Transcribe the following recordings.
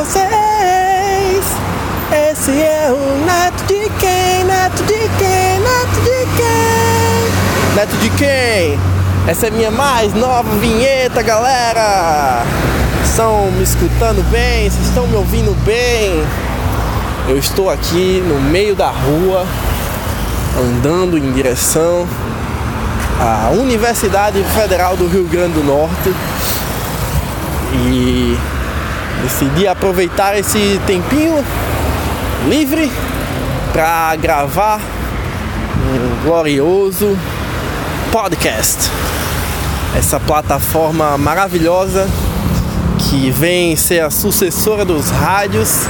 vocês. Esse é o Neto de quem? Neto de quem? Neto de quem? Neto de quem? Essa é minha mais nova vinheta, galera. Estão me escutando bem? Vocês estão me ouvindo bem? Eu estou aqui no meio da rua, andando em direção à Universidade Federal do Rio Grande do Norte e decidi aproveitar esse tempinho livre para gravar um glorioso podcast. Essa plataforma maravilhosa que vem ser a sucessora dos rádios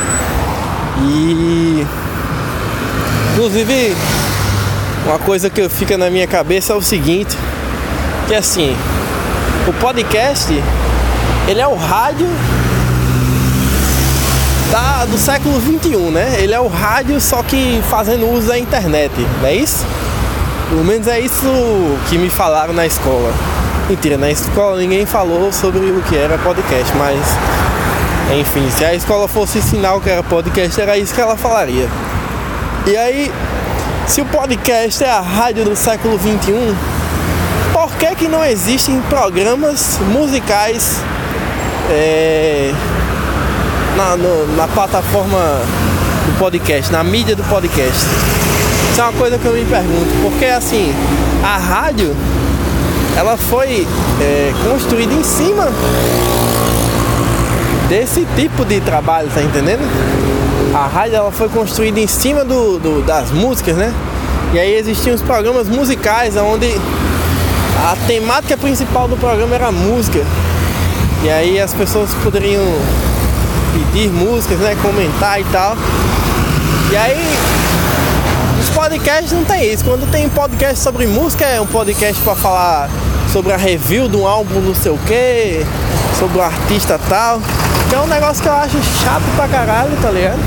e inclusive uma coisa que fica na minha cabeça é o seguinte, que assim, o podcast ele é o rádio da, do século 21, né? Ele é o rádio só que fazendo uso da internet, não é isso? Pelo menos é isso que me falaram na escola. Mentira, na escola ninguém falou sobre o que era podcast, mas enfim, se a escola fosse ensinar o que era podcast, era isso que ela falaria. E aí, se o podcast é a rádio do século 21, por que que não existem programas musicais é, na, no, na plataforma do podcast, na mídia do podcast? Isso é uma coisa que eu me pergunto, porque assim, a rádio ela foi é, construída em cima desse tipo de trabalho, tá entendendo? A rádio ela foi construída em cima do, do, das músicas, né? E aí existiam os programas musicais onde a temática principal do programa era a música. E aí as pessoas poderiam pedir músicas, né? Comentar e tal. E aí os podcasts não tem isso. Quando tem podcast sobre música, é um podcast para falar sobre a review de um álbum não sei o que, sobre o artista tal. Que é um negócio que eu acho chato pra caralho, tá ligado?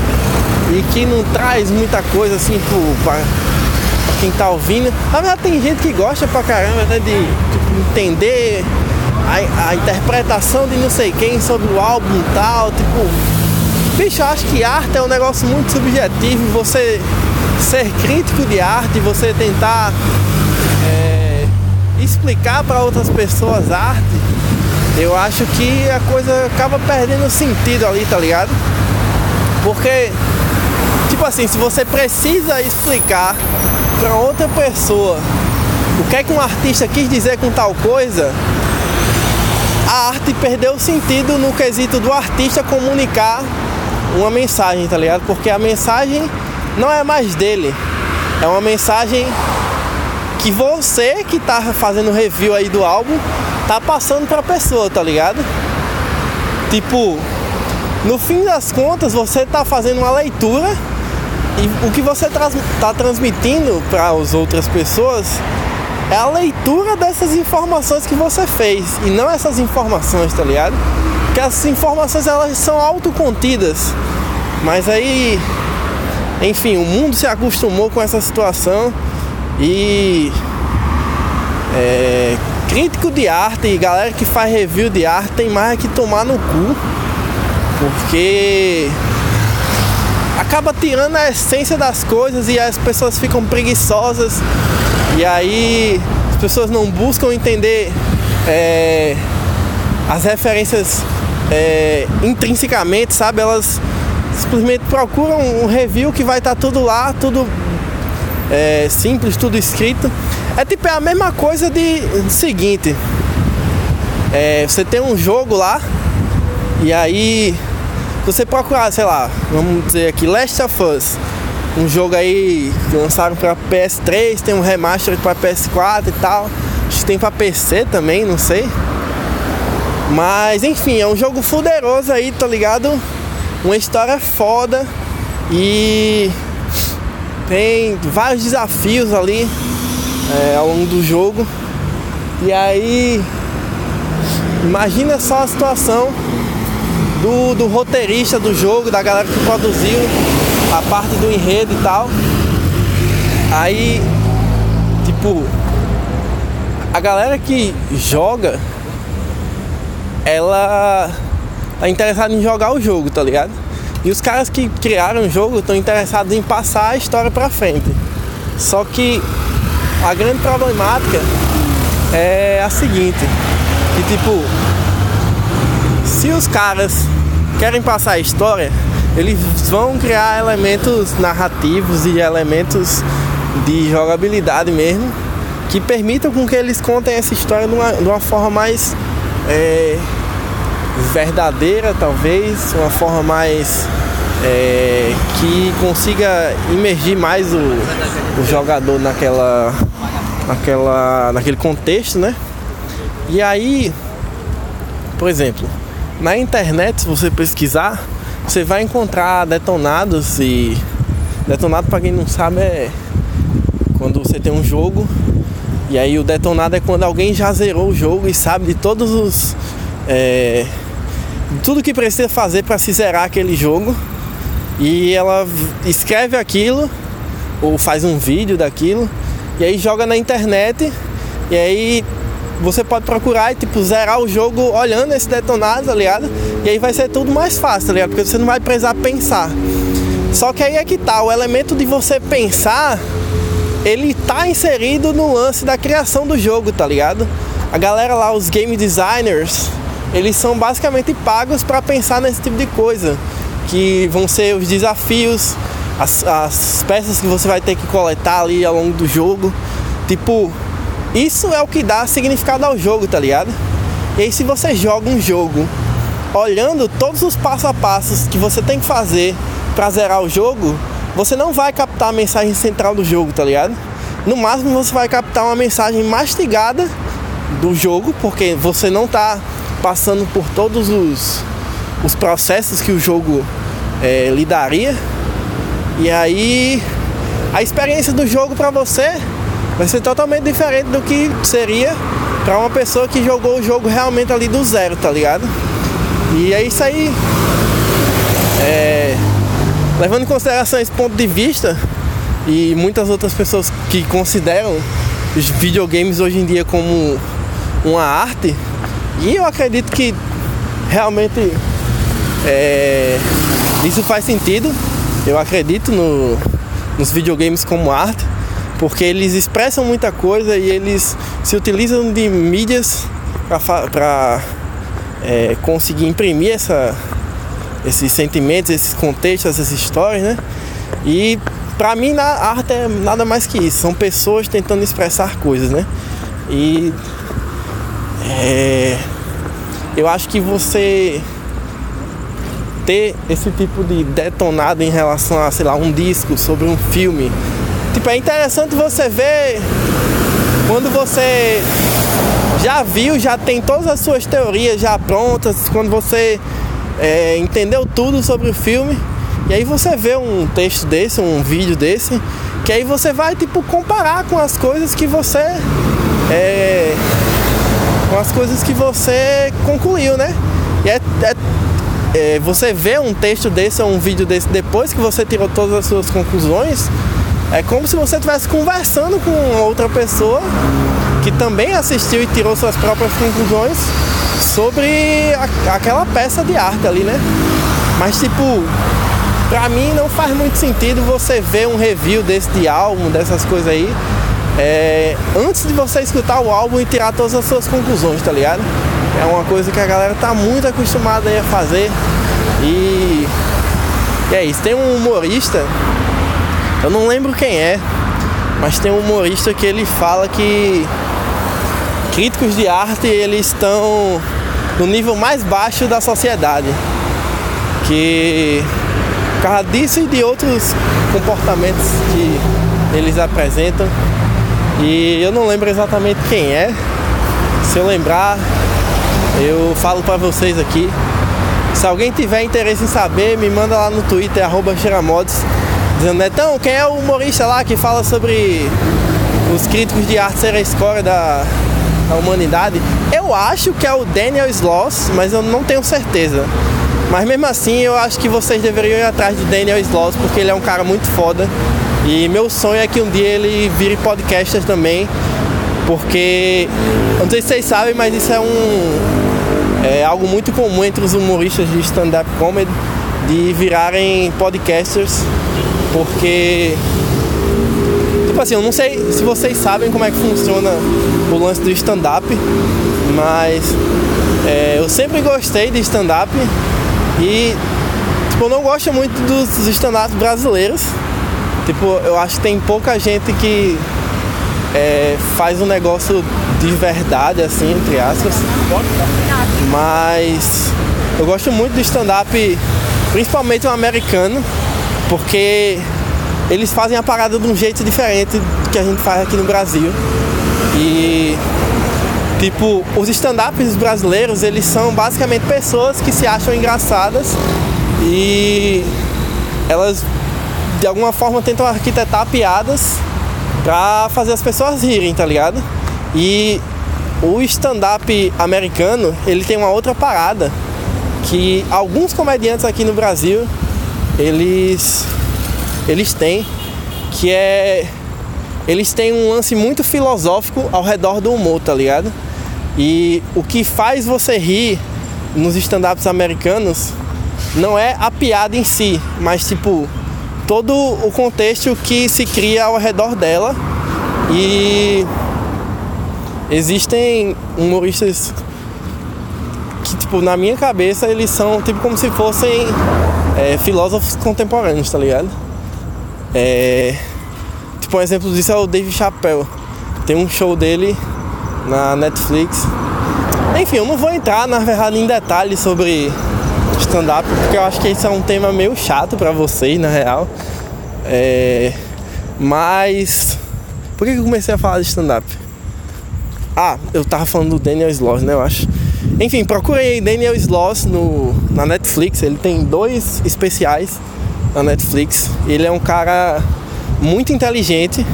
E que não traz muita coisa assim pro, pra, pra quem tá ouvindo. Na verdade tem gente que gosta pra caramba né, de tipo, entender a, a, interpretação de não sei quem sobre o álbum e tal. Tipo, bicho, eu acho que arte é um negócio muito subjetivo. Você ser crítico de arte, você tentar é, explicar para outras pessoas arte eu acho que a coisa acaba perdendo sentido ali, tá ligado? Porque, tipo assim, se você precisa explicar para outra pessoa o que é que um artista quis dizer com tal coisa, a arte perdeu sentido no quesito do artista comunicar uma mensagem, tá ligado? Porque a mensagem não é mais dele, é uma mensagem que você que tá fazendo review aí do álbum tá passando pra pessoa, tá ligado? Tipo, no fim das contas, você tá fazendo uma leitura e o que você tá transmitindo para as outras pessoas é a leitura dessas informações que você fez e não essas informações, tá ligado? Porque essas informações elas são autocontidas. Mas aí, enfim, o mundo se acostumou com essa situação e é, crítico de arte e galera que faz review de arte tem mais que tomar no cu. Porque acaba tirando a essência das coisas e as pessoas ficam preguiçosas. E aí as pessoas não buscam entender é, as referências é, intrinsecamente, sabe? Elas simplesmente procuram um review que vai estar tá tudo lá, tudo é, simples, tudo escrito. É tipo é a mesma coisa de, seguinte. É, você tem um jogo lá e aí você procurar, sei lá, vamos dizer aqui, Last of Us. Um jogo aí que lançaram para PS3, tem um remaster para PS4 e tal. Acho que tem para PC também, não sei. Mas enfim, é um jogo fuderoso aí, tá ligado? Uma história foda e tem vários desafios ali é, ao longo do jogo. E aí, imagina só a situação do, do roteirista do jogo, da galera que produziu a parte do enredo e tal. Aí, tipo, a galera que joga, ela tá interessado em jogar o jogo, tá ligado? E os caras que criaram o jogo estão interessados em passar a história pra frente. Só que a grande problemática é a seguinte, que tipo, se os caras querem passar a história, eles vão criar elementos narrativos e elementos de jogabilidade mesmo que permitam com que eles contem essa história de uma, de uma forma mais é, verdadeira, talvez, uma forma mais é, que consiga imergir mais o, o jogador naquela, naquela, naquele contexto, né? E aí, por exemplo, na internet, se você pesquisar, você vai encontrar detonados e detonado para quem não sabe é quando você tem um jogo e aí o detonado é quando alguém já zerou o jogo e sabe de todos os é, tudo que precisa fazer para se zerar aquele jogo. E ela escreve aquilo ou faz um vídeo daquilo e aí joga na internet e aí você pode procurar e tipo zerar o jogo olhando esse detonado, tá ligado? E aí vai ser tudo mais fácil, tá ligado? Porque você não vai precisar pensar. Só que aí é que tá, o elemento de você pensar, ele tá inserido no lance da criação do jogo, tá ligado? A galera lá, os game designers, eles são basicamente pagos para pensar nesse tipo de coisa, que vão ser os desafios, as, as peças que você vai ter que coletar ali ao longo do jogo. Tipo, isso é o que dá significado ao jogo, tá ligado? E aí se você joga um jogo olhando todos os passo a passos que você tem que fazer para zerar o jogo, você não vai captar a mensagem central do jogo, tá ligado? No máximo você vai captar uma mensagem mastigada do jogo, porque você não tá passando por todos os, os processos que o jogo é, lidaria. E aí a experiência do jogo para você vai ser totalmente diferente do que seria para uma pessoa que jogou o jogo realmente ali do zero, tá ligado? E é isso aí. É, levando em consideração esse ponto de vista e muitas outras pessoas que consideram os videogames hoje em dia como uma arte, e eu acredito que realmente é, isso faz sentido. Eu acredito no, nos videogames como arte porque eles expressam muita coisa e eles se utilizam de mídias para é, conseguir imprimir essa, esses sentimentos, esses contextos, essas histórias, né? E para mim a arte é nada mais que isso, são pessoas tentando expressar coisas, né? E é, eu acho que você ter esse tipo de detonado em relação a, sei lá, um disco sobre um filme, Tipo, é interessante você ver quando você já viu, já tem todas as suas teorias já prontas, quando você é, entendeu tudo sobre o filme, e aí você vê um texto desse, um vídeo desse, que aí você vai tipo comparar com as coisas que você é, com as coisas que você concluiu, né? E é, é, é, você vê um texto desse ou um vídeo desse depois que você tirou todas as suas conclusões, é como se você estivesse conversando com outra pessoa que também assistiu e tirou suas próprias conclusões sobre a, aquela peça de arte ali, né? Mas tipo, pra mim não faz muito sentido você ver um review desse de álbum, dessas coisas aí, é, antes de você escutar o álbum e tirar todas as suas conclusões, tá ligado? É uma coisa que a galera tá muito acostumada a fazer. E, e é isso. Tem um humorista eu não lembro quem é, mas tem um humorista que ele fala que críticos de arte eles estão no nível mais baixo da sociedade. Que por causa disso e de outros comportamentos que eles apresentam. E eu não lembro exatamente quem é. Se eu lembrar, eu falo para vocês aqui. Se alguém tiver interesse em saber, me manda lá no Twitter, arroba dizendo, então, quem é o humorista lá que fala sobre os críticos de arte ser a escória da, da humanidade? Eu acho que é o Daniel Sloss, mas eu não tenho certeza. Mas mesmo assim, eu acho que vocês deveriam ir atrás de Daniel Sloss, porque ele é um cara muito foda. E meu sonho é que um dia ele vire podcaster também, porque, não sei se vocês sabem, mas isso é um, é algo muito comum entre os humoristas de stand-up comedy de virarem podcasters, porque tipo assim, eu não sei se vocês sabem como é que funciona o lance do stand-up, mas é, eu sempre gostei de stand-up e tipo, eu não gosto muito dos stand-ups brasileiros. Tipo, eu acho que tem pouca gente que é, faz um negócio de verdade, assim, entre aspas. Mas eu gosto muito do stand-up, principalmente o americano, porque eles fazem a parada de um jeito diferente do que a gente faz aqui no Brasil. E tipo, os stand-ups brasileiros, eles são basicamente pessoas que se acham engraçadas e elas de alguma forma tentam arquitetar piadas pra fazer as pessoas rirem, tá ligado? E o stand-up americano, ele tem uma outra parada que alguns comediantes aqui no Brasil, eles eles têm, que é eles têm um lance muito filosófico ao redor do humor, tá ligado? E o que faz você rir nos stand-ups americanos não é a piada em si, mas tipo todo o contexto que se cria ao redor dela. E existem humoristas que, tipo, na minha cabeça, eles são tipo como se fossem é, filósofos contemporâneos, tá ligado? É, tipo, um exemplo disso é o Dave Chappelle. Tem um show dele na Netflix. Enfim, eu não vou entrar, na verdade, em detalhes sobre stand-up, porque eu acho que isso é um tema meio chato para vocês, na real. É... Mas. Por que eu comecei a falar de stand-up? Ah, eu tava falando do Daniel Sloss, né? Eu acho. Enfim, procurei Daniel Sloss no, na Netflix. Ele tem dois especiais na Netflix. Ele é um cara muito inteligente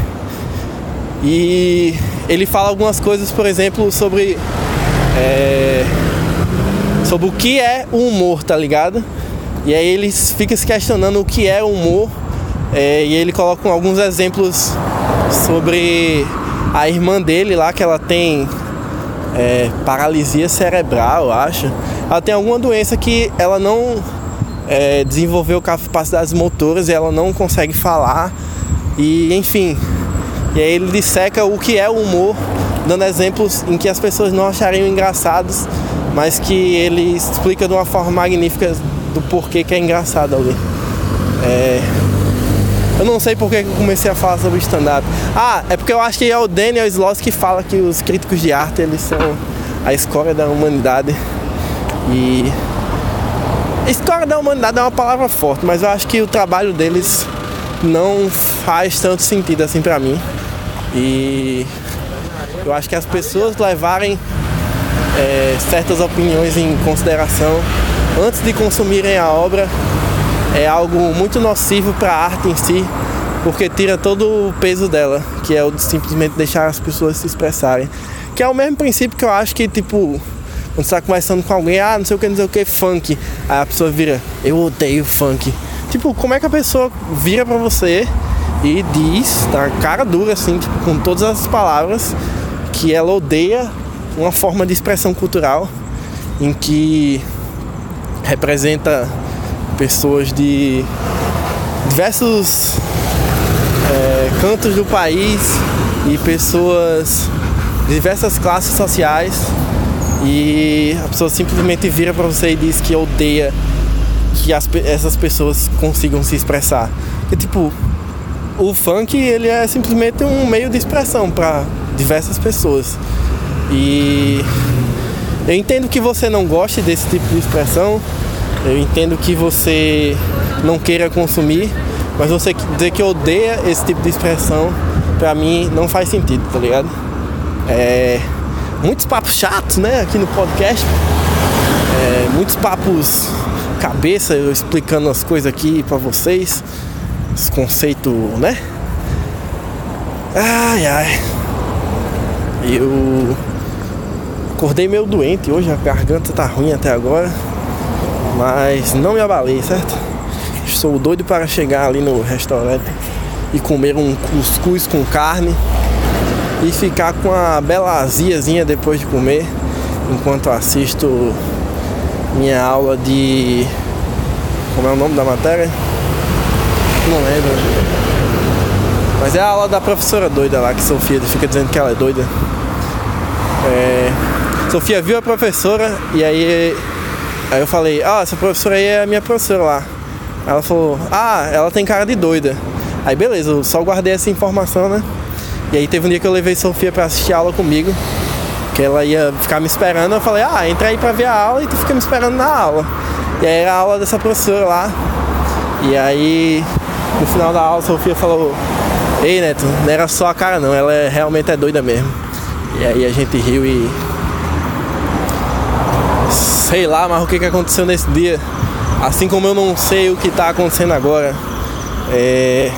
e ele fala algumas coisas, por exemplo, sobre. É, sobre o que é o humor, tá ligado? E aí ele fica se questionando o que é humor é, e ele coloca alguns exemplos sobre a irmã dele lá, que ela tem é, paralisia cerebral, acho. Ela tem alguma doença que ela não é, desenvolveu capacidades motoras e ela não consegue falar. E enfim. E aí ele disseca o que é o humor, dando exemplos em que as pessoas não achariam engraçados mas que ele explica de uma forma magnífica do porquê que é engraçado ali. É... Eu não sei porque eu comecei a falar sobre stand-up. Ah, é porque eu acho que é o Daniel Sloss que fala que os críticos de arte eles são a escória da humanidade. E escória da humanidade é uma palavra forte, mas eu acho que o trabalho deles não faz tanto sentido assim para mim. E eu acho que as pessoas levarem é, certas opiniões em consideração antes de consumirem a obra é algo muito nocivo para a arte em si, porque tira todo o peso dela, que é o de simplesmente deixar as pessoas se expressarem. Que é o mesmo princípio que eu acho que, tipo, quando você tá conversando com alguém, ah, não sei o que, não sei o que, funk. Aí a pessoa vira, eu odeio funk. Tipo, como é que a pessoa vira pra você e diz, tá cara dura assim, tipo, com todas as palavras, que ela odeia uma forma de expressão cultural em que representa pessoas de diversos é, cantos do país e pessoas de diversas classes sociais e a pessoa simplesmente vira para você e diz que odeia que as, essas pessoas consigam se expressar. E tipo, o funk ele é simplesmente um meio de expressão para diversas pessoas. E eu entendo que você não goste desse tipo de expressão, eu entendo que você não queira consumir, mas você dizer que odeia esse tipo de expressão, pra mim não faz sentido, tá ligado? É, muitos papos chatos, né, aqui no podcast. É, muitos papos cabeça, eu explicando as coisas aqui pra vocês. Os conceitos, né? Ai ai. Eu Acordei meio doente hoje, a garganta tá ruim até agora. Mas não me abalei, certo? Estou doido para chegar ali no restaurante e comer um cuscuz com carne e ficar com a bela aziazinha depois de comer, enquanto assisto minha aula de. Como é o nome da matéria? Não lembro. Mas é a aula da professora doida lá, que Sofia fica dizendo que ela é doida. É, Sofia viu a professora e aí, aí eu falei, ah, essa professora aí é a minha professora lá. Ela falou, ah, ela tem cara de doida. Aí beleza, eu só guardei essa informação, né? E aí teve um dia que eu levei Sofia para assistir a aula comigo, que ela ia ficar me esperando, eu falei, ah, entra aí pra ver a aula e tu fica me esperando na aula. E aí era a aula dessa professora lá. E aí no final da aula Sofia falou, ei Neto, não era só a cara não, ela é, realmente é doida mesmo. E aí a gente riu e. Sei lá, mas o que, que aconteceu nesse dia? Assim como eu não sei o que está acontecendo agora. É...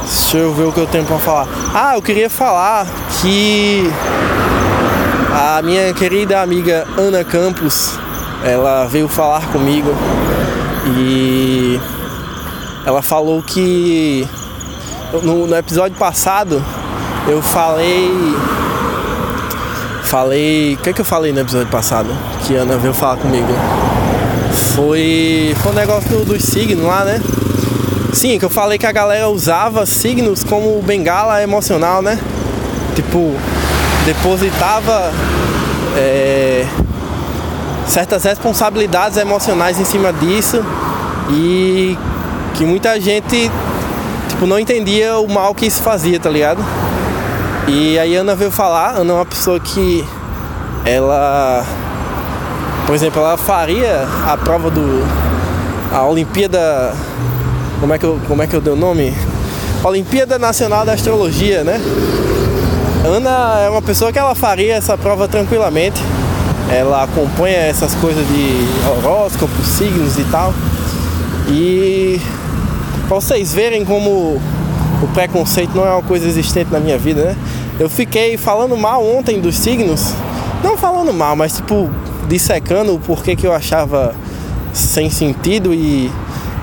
Deixa eu ver o que eu tenho para falar. Ah, eu queria falar que a minha querida amiga Ana Campos, ela veio falar comigo e ela falou que no, no episódio passado eu falei falei. O que é que eu falei no episódio passado? Que a Ana veio falar comigo foi, foi um negócio do, dos signos lá, né? Sim, que eu falei que a galera usava signos como bengala emocional, né? Tipo, depositava é, certas responsabilidades emocionais em cima disso e que muita gente tipo, não entendia o mal que isso fazia, tá ligado? E aí Ana veio falar, Ana é uma pessoa que ela por exemplo, ela faria a prova do. a Olimpíada. Como é que eu, como é que eu dei o nome? Olimpíada Nacional da Astrologia, né? Ana é uma pessoa que ela faria essa prova tranquilamente. Ela acompanha essas coisas de horóscopo, signos e tal. E para vocês verem como o preconceito não é uma coisa existente na minha vida, né? Eu fiquei falando mal ontem dos signos. Não falando mal, mas tipo, dissecando o porquê que eu achava sem sentido e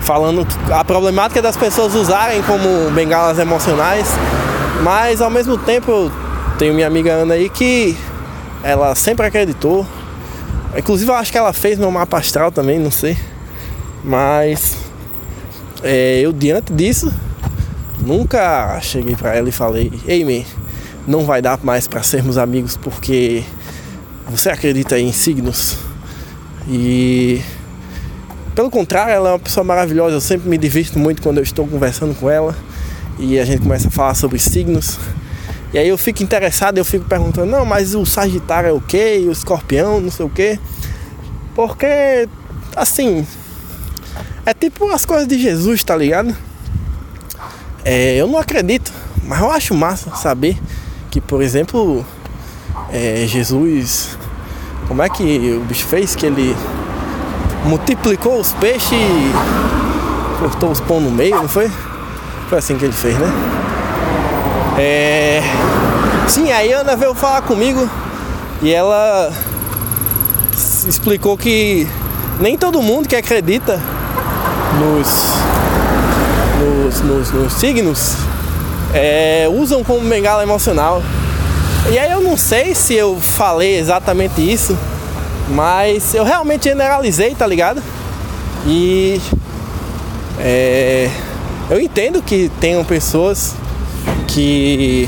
falando a problemática das pessoas usarem como bengalas emocionais, mas ao mesmo tempo eu tenho minha amiga Ana aí que ela sempre acreditou. Inclusive eu acho que ela fez meu mapa astral também, não sei. Mas é, eu diante disso nunca cheguei para ela e falei, ei man, não vai dar mais para sermos amigos porque você acredita em signos? E pelo contrário, ela é uma pessoa maravilhosa. Eu sempre me divirto muito quando eu estou conversando com ela e a gente começa a falar sobre signos. E aí eu fico interessado, eu fico perguntando, não, mas o Sagitário é o quê? E o Escorpião, não sei o quê. Porque, assim, é tipo as coisas de Jesus, tá ligado? É, eu não acredito, mas eu acho massa saber que, por exemplo, é, Jesus, como é que o bicho fez? Que ele multiplicou os peixes e cortou os pão no meio, não foi? Foi assim que ele fez, né? É... Sim, aí a Ana veio falar comigo e ela explicou que nem todo mundo que acredita nos, nos, nos, nos signos é, usam como bengala emocional. E aí eu não sei se eu falei exatamente isso, mas eu realmente generalizei, tá ligado? E é, eu entendo que tenham pessoas que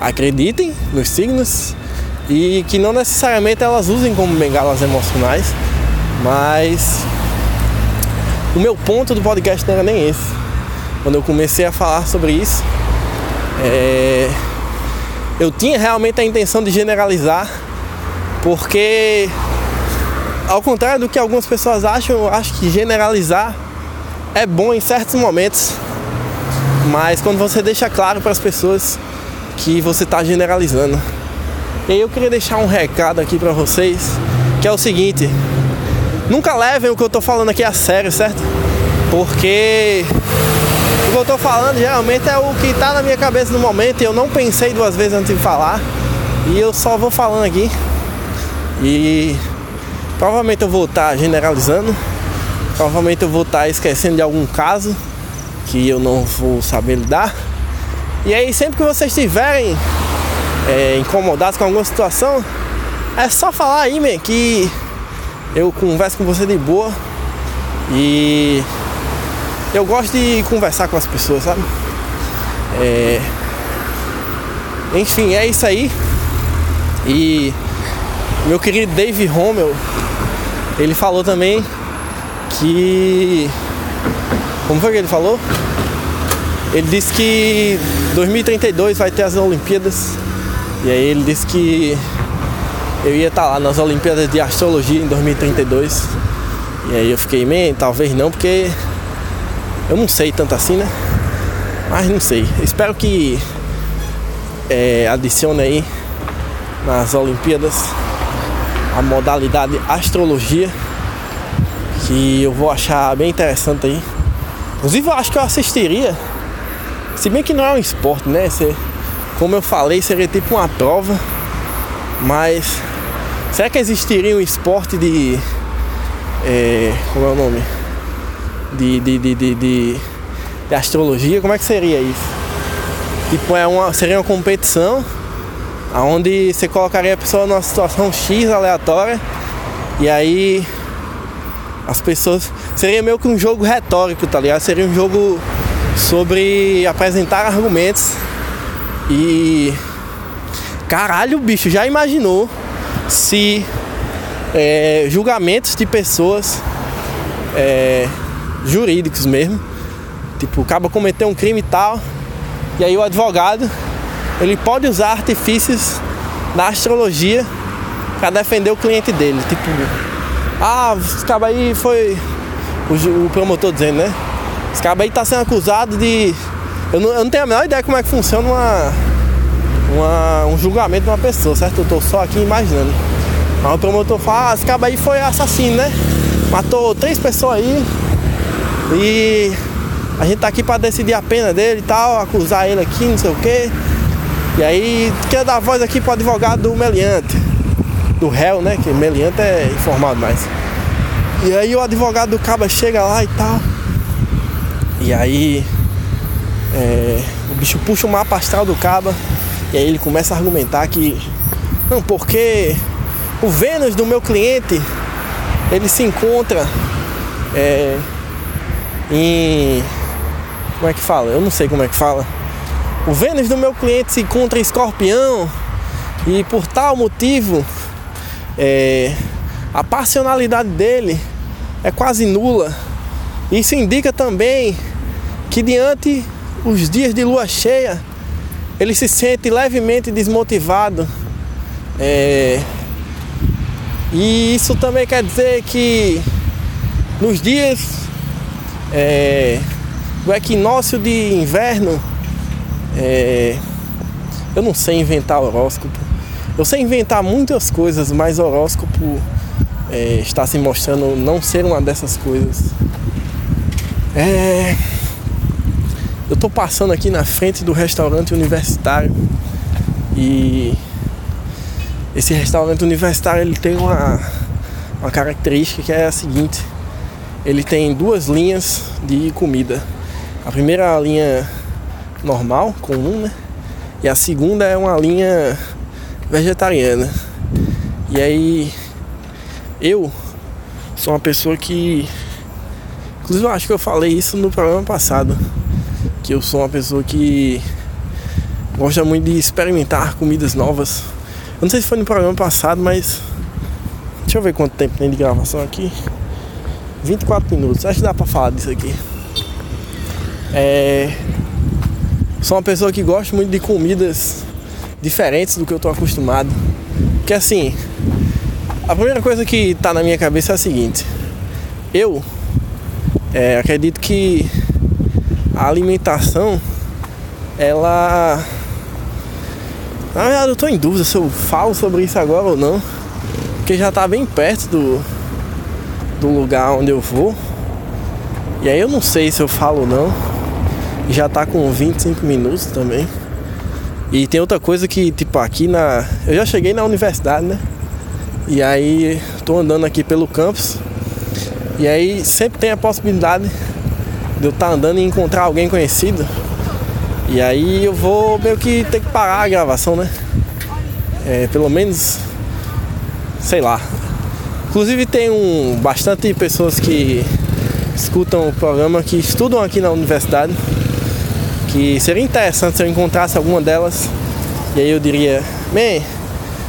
acreditem nos signos e que não necessariamente elas usem como bengalas emocionais, mas o meu ponto do podcast não era nem esse. Quando eu comecei a falar sobre isso, é, eu tinha realmente a intenção de generalizar, porque ao contrário do que algumas pessoas acham, eu acho que generalizar é bom em certos momentos, mas quando você deixa claro para as pessoas que você está generalizando. E eu queria deixar um recado aqui para vocês, que é o seguinte: nunca levem o que eu estou falando aqui a sério, certo? Porque que eu tô falando geralmente é o que tá na minha cabeça no momento e eu não pensei duas vezes antes de falar. E eu só vou falando aqui. E provavelmente eu vou estar tá generalizando. Provavelmente eu vou estar tá esquecendo de algum caso que eu não vou saber lidar. E aí sempre que vocês estiverem é, incomodados com alguma situação, é só falar aí, man, que eu converso com você de boa e eu gosto de conversar com as pessoas, sabe? É... Enfim, é isso aí. E meu querido Dave Rommel, ele falou também que. Como foi que ele falou? Ele disse que 2032 vai ter as Olimpíadas. E aí ele disse que eu ia estar lá nas Olimpíadas de Astrologia em 2032. E aí eu fiquei, man, talvez não, porque eu não sei tanto assim, né? Mas não sei. Espero que é, adicione aí nas Olimpíadas a modalidade astrologia que eu vou achar bem interessante aí. Inclusive eu acho que eu assistiria se bem que não é um esporte, né? Você, como eu falei, seria tipo uma prova. Mas será que existiria um esporte de. É, como é o nome? De, de, de, de, astrologia? Como é que seria isso? Tipo, é uma, seria uma competição onde você colocaria a pessoa numa situação X aleatória e aí as pessoas. Seria meio que um jogo retórico, tá ligado? Seria um jogo sobre apresentar argumentos e caralho, bicho, já imaginou se é, julgamentos de pessoas é, jurídicos mesmo, tipo, acaba cometer um crime e tal, e aí o advogado ele pode usar artifícios da astrologia para defender o cliente dele, tipo, ah, esse cara aí foi o, promotor dizendo, né? Esse cara aí tá sendo acusado de. Eu não, eu não, tenho a menor ideia como é que funciona uma, uma, um julgamento de uma pessoa, certo? Eu tô só aqui imaginando. Mas o promotor fala, ah, esse cara aí foi assassino, né? Matou três pessoas aí. E a gente tá aqui pra decidir a pena dele e tal, acusar ele aqui, não sei o quê. E aí quer dar voz aqui pro advogado do meliante. Do réu, né? Que meliante é informado mais. E aí o advogado do caba chega lá e tal. E aí é, o bicho puxa o mapa astral do caba e aí ele começa a argumentar que não, porque o Vênus do meu cliente ele se encontra é, em como é que fala? Eu não sei como é que fala. O Vênus do meu cliente se encontra escorpião e por tal motivo é, a passionalidade dele é quase nula. Isso indica também que diante os dias de lua cheia ele se sente levemente desmotivado. É, e isso também quer dizer que nos dias é, do equinócio de inverno, é, eu não sei inventar horóscopo. Eu sei inventar muitas coisas, mas horóscopo é, está se mostrando não ser uma dessas coisas. É, eu tô passando aqui na frente do restaurante universitário e esse restaurante universitário ele tem uma, uma característica que é a seguinte: ele tem duas linhas de comida. A primeira é linha normal, comum, né? E a segunda é uma linha vegetariana. E aí eu sou uma pessoa que inclusive eu acho que eu falei isso no programa passado que eu sou uma pessoa que gosta muito de experimentar comidas novas. Eu não sei se foi no programa passado, mas deixa eu ver quanto tempo tem de gravação aqui. 24 minutos, acho que dá pra falar disso aqui. É... Sou uma pessoa que gosta muito de comidas diferentes do que eu tô acostumado. Que assim, a primeira coisa que tá na minha cabeça é a seguinte: eu é, acredito que a alimentação, ela. Na verdade, eu tô em dúvida se eu falo sobre isso agora ou não, porque já tá bem perto do, do lugar onde eu vou. E aí eu não sei se eu falo ou não. Já tá com 25 minutos também. E tem outra coisa que, tipo, aqui na. Eu já cheguei na universidade, né? E aí tô andando aqui pelo campus. E aí sempre tem a possibilidade de eu estar tá andando e encontrar alguém conhecido. E aí eu vou meio que ter que parar a gravação, né? É, pelo menos, sei lá, Inclusive tem um bastante pessoas que escutam o programa que estudam aqui na universidade. Que seria interessante se eu encontrasse alguma delas. E aí eu diria, bem,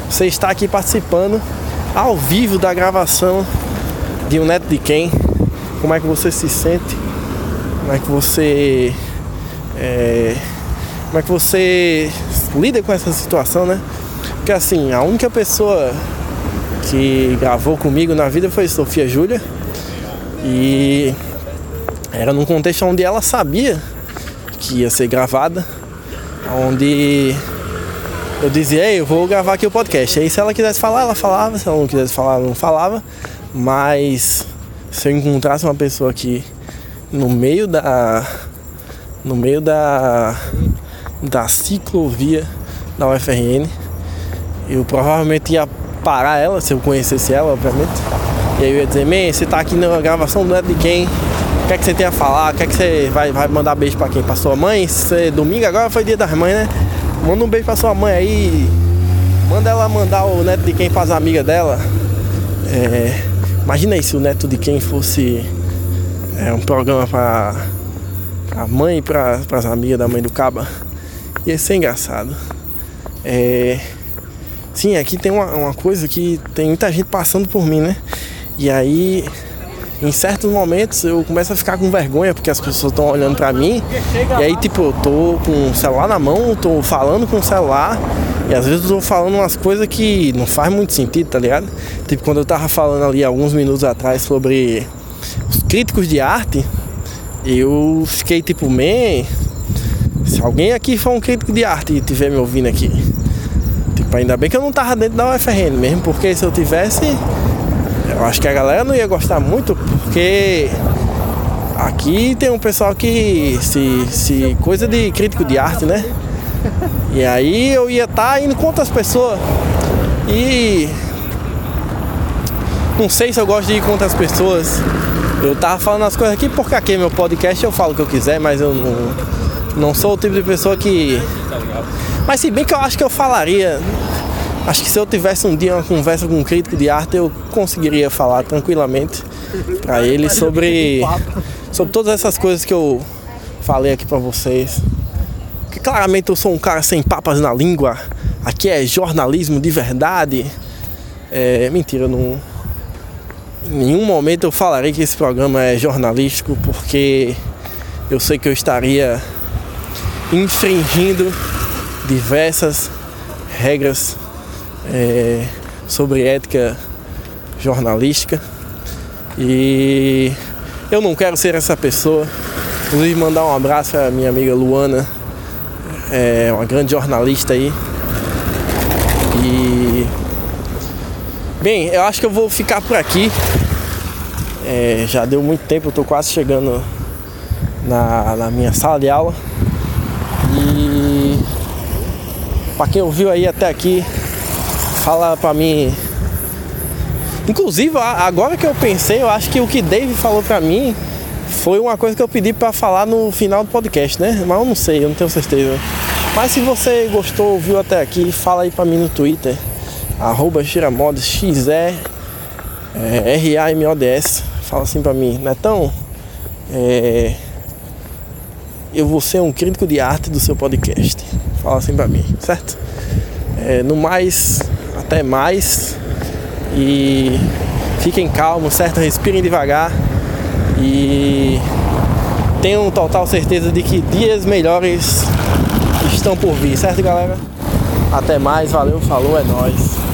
você está aqui participando ao vivo da gravação de um neto de quem? Como é que você se sente? Como é que você. É, como é que você lida com essa situação, né? Porque assim, a única pessoa que gravou comigo na vida foi Sofia Júlia. E era num contexto onde ela sabia que ia ser gravada, onde eu dizia, Ei, eu vou gravar aqui o podcast. Aí se ela quisesse falar, ela falava, se ela não quisesse falar, ela não falava. Mas se eu encontrasse uma pessoa aqui no meio da. no meio da. da ciclovia da UFRN, eu provavelmente ia parar ela, se eu conhecesse ela, obviamente. E aí eu ia dizer, man, você tá aqui na gravação do Neto de quem? O que é que você tem a falar? O que é que você vai, vai mandar beijo pra quem? Pra sua mãe? Se, domingo agora foi dia das mães, né? Manda um beijo pra sua mãe aí. Manda ela mandar o neto de quem faz amiga dela. É, imagina aí se o neto de quem fosse é, um programa pra, pra mãe pra, pras amigas da mãe do Caba. Ia ser engraçado. É, sim, aqui tem uma, uma coisa que tem muita gente passando por mim, né? E aí em certos momentos eu começo a ficar com vergonha porque as pessoas estão olhando para mim e aí tipo eu tô com o celular na mão, tô falando com o celular e às vezes eu tô falando umas coisas que não faz muito sentido, tá ligado? Tipo quando eu tava falando ali alguns minutos atrás sobre os críticos de arte, eu fiquei tipo, man, se alguém aqui for um crítico de arte e estiver me ouvindo aqui, tipo, ainda bem que eu não tava dentro da UFRN mesmo, porque se eu tivesse eu acho que a galera não ia gostar muito porque aqui tem um pessoal que se, se coisa de crítico de arte, né? E aí eu ia estar tá indo contra as pessoas. E não sei se eu gosto de ir contra as pessoas. Eu tava falando as coisas aqui porque aqui é meu podcast eu falo o que eu quiser, mas eu não, não sou o tipo de pessoa que. Mas se bem que eu acho que eu falaria Acho que se eu tivesse um dia uma conversa com um crítico de arte, eu conseguiria falar tranquilamente para ele sobre, sobre todas essas coisas que eu falei aqui para vocês. Que claramente eu sou um cara sem papas na língua. Aqui é jornalismo de verdade. É mentira, não. Em nenhum momento eu falarei que esse programa é jornalístico, porque eu sei que eu estaria infringindo diversas regras é, sobre ética jornalística. E eu não quero ser essa pessoa. Inclusive mandar um abraço à minha amiga Luana, é uma grande jornalista aí. E bem, eu acho que eu vou ficar por aqui. É, já deu muito tempo, eu tô quase chegando na, na minha sala de aula. E para quem ouviu aí até aqui, fala pra mim. Inclusive, agora que eu pensei, eu acho que o que Dave falou pra mim foi uma coisa que eu pedi pra falar no final do podcast, né? Mas eu não sei, eu não tenho certeza. Mas se você gostou, ouviu até aqui, fala aí pra mim no Twitter, arroba Xiramods, X E R A M O D S. Fala assim pra mim, Netão, é, eu vou ser um crítico de arte do seu podcast. Fala assim pra mim, certo? É, no mais, até mais. E fiquem calmos, certo? Respirem devagar. E tenham total certeza de que dias melhores estão por vir, certo galera? Até mais, valeu, falou, é nóis.